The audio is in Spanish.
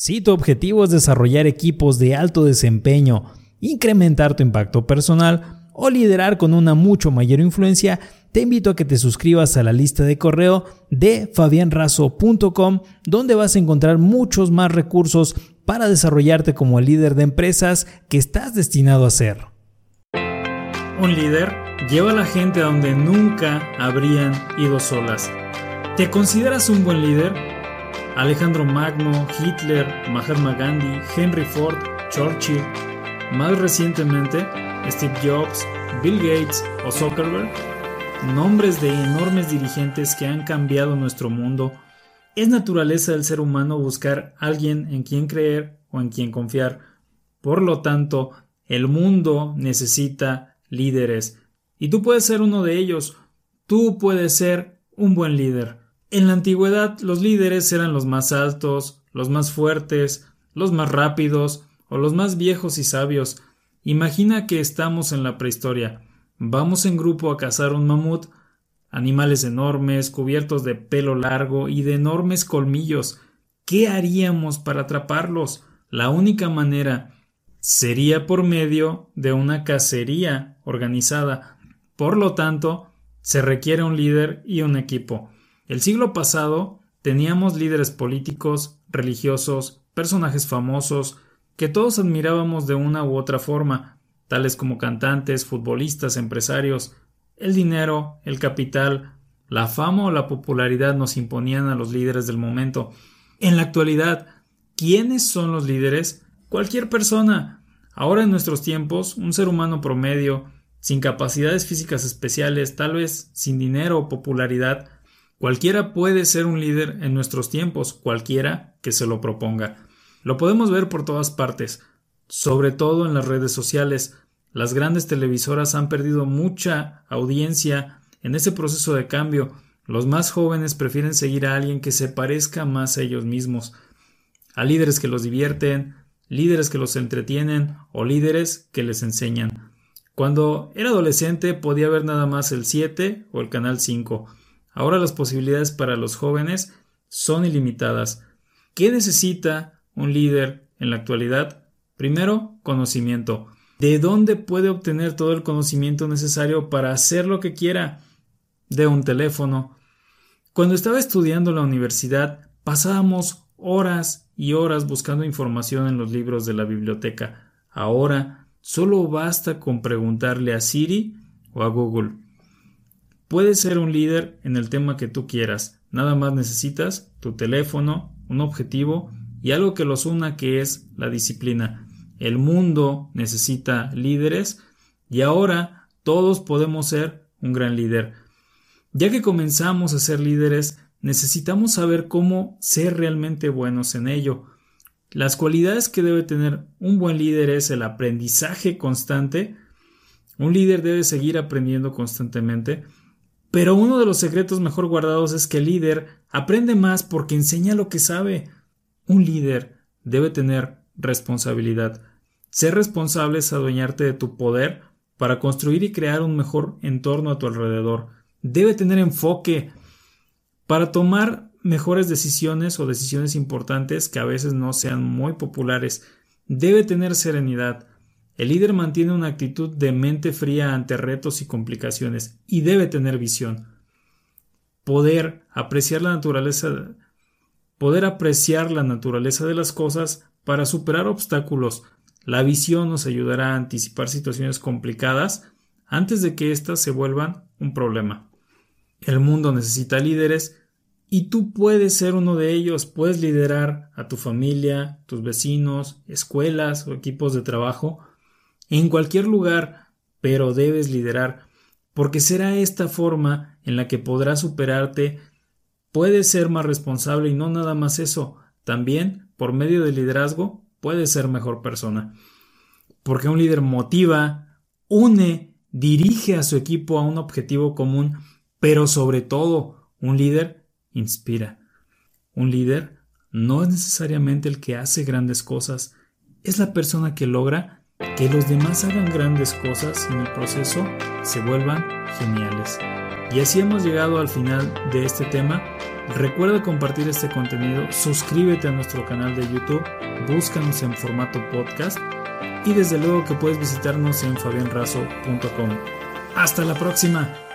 Si tu objetivo es desarrollar equipos de alto desempeño, incrementar tu impacto personal o liderar con una mucho mayor influencia, te invito a que te suscribas a la lista de correo de fabianrazo.com donde vas a encontrar muchos más recursos para desarrollarte como el líder de empresas que estás destinado a ser. Un líder lleva a la gente a donde nunca habrían ido solas. ¿Te consideras un buen líder? Alejandro Magno, Hitler, Mahatma Gandhi, Henry Ford, Churchill, más recientemente Steve Jobs, Bill Gates o Zuckerberg, nombres de enormes dirigentes que han cambiado nuestro mundo. Es naturaleza del ser humano buscar alguien en quien creer o en quien confiar. Por lo tanto, el mundo necesita líderes. Y tú puedes ser uno de ellos. Tú puedes ser un buen líder. En la antigüedad los líderes eran los más altos, los más fuertes, los más rápidos o los más viejos y sabios. Imagina que estamos en la prehistoria. Vamos en grupo a cazar un mamut, animales enormes, cubiertos de pelo largo y de enormes colmillos. ¿Qué haríamos para atraparlos? La única manera sería por medio de una cacería organizada. Por lo tanto, se requiere un líder y un equipo. El siglo pasado teníamos líderes políticos, religiosos, personajes famosos, que todos admirábamos de una u otra forma, tales como cantantes, futbolistas, empresarios. El dinero, el capital, la fama o la popularidad nos imponían a los líderes del momento. En la actualidad, ¿quiénes son los líderes? Cualquier persona. Ahora en nuestros tiempos, un ser humano promedio, sin capacidades físicas especiales, tal vez sin dinero o popularidad, Cualquiera puede ser un líder en nuestros tiempos, cualquiera que se lo proponga. Lo podemos ver por todas partes, sobre todo en las redes sociales. Las grandes televisoras han perdido mucha audiencia en ese proceso de cambio. Los más jóvenes prefieren seguir a alguien que se parezca más a ellos mismos, a líderes que los divierten, líderes que los entretienen o líderes que les enseñan. Cuando era adolescente podía ver nada más el 7 o el canal 5 Ahora las posibilidades para los jóvenes son ilimitadas. ¿Qué necesita un líder en la actualidad? Primero, conocimiento. ¿De dónde puede obtener todo el conocimiento necesario para hacer lo que quiera? De un teléfono. Cuando estaba estudiando en la universidad, pasábamos horas y horas buscando información en los libros de la biblioteca. Ahora, solo basta con preguntarle a Siri o a Google. Puedes ser un líder en el tema que tú quieras. Nada más necesitas tu teléfono, un objetivo y algo que los una que es la disciplina. El mundo necesita líderes y ahora todos podemos ser un gran líder. Ya que comenzamos a ser líderes, necesitamos saber cómo ser realmente buenos en ello. Las cualidades que debe tener un buen líder es el aprendizaje constante. Un líder debe seguir aprendiendo constantemente pero uno de los secretos mejor guardados es que el líder aprende más porque enseña lo que sabe. Un líder debe tener responsabilidad. Ser responsable es adueñarte de tu poder para construir y crear un mejor entorno a tu alrededor. Debe tener enfoque para tomar mejores decisiones o decisiones importantes que a veces no sean muy populares. Debe tener serenidad. El líder mantiene una actitud de mente fría ante retos y complicaciones y debe tener visión. Poder apreciar la naturaleza poder apreciar la naturaleza de las cosas para superar obstáculos. La visión nos ayudará a anticipar situaciones complicadas antes de que éstas se vuelvan un problema. El mundo necesita líderes y tú puedes ser uno de ellos, puedes liderar a tu familia, tus vecinos, escuelas o equipos de trabajo en cualquier lugar, pero debes liderar, porque será esta forma en la que podrás superarte, puedes ser más responsable y no nada más eso, también por medio del liderazgo puedes ser mejor persona. Porque un líder motiva, une, dirige a su equipo a un objetivo común, pero sobre todo un líder inspira. Un líder no es necesariamente el que hace grandes cosas, es la persona que logra que los demás hagan grandes cosas y en el proceso se vuelvan geniales. Y así hemos llegado al final de este tema. Recuerda compartir este contenido, suscríbete a nuestro canal de YouTube, búscanos en formato podcast y desde luego que puedes visitarnos en fabianrazo.com. Hasta la próxima.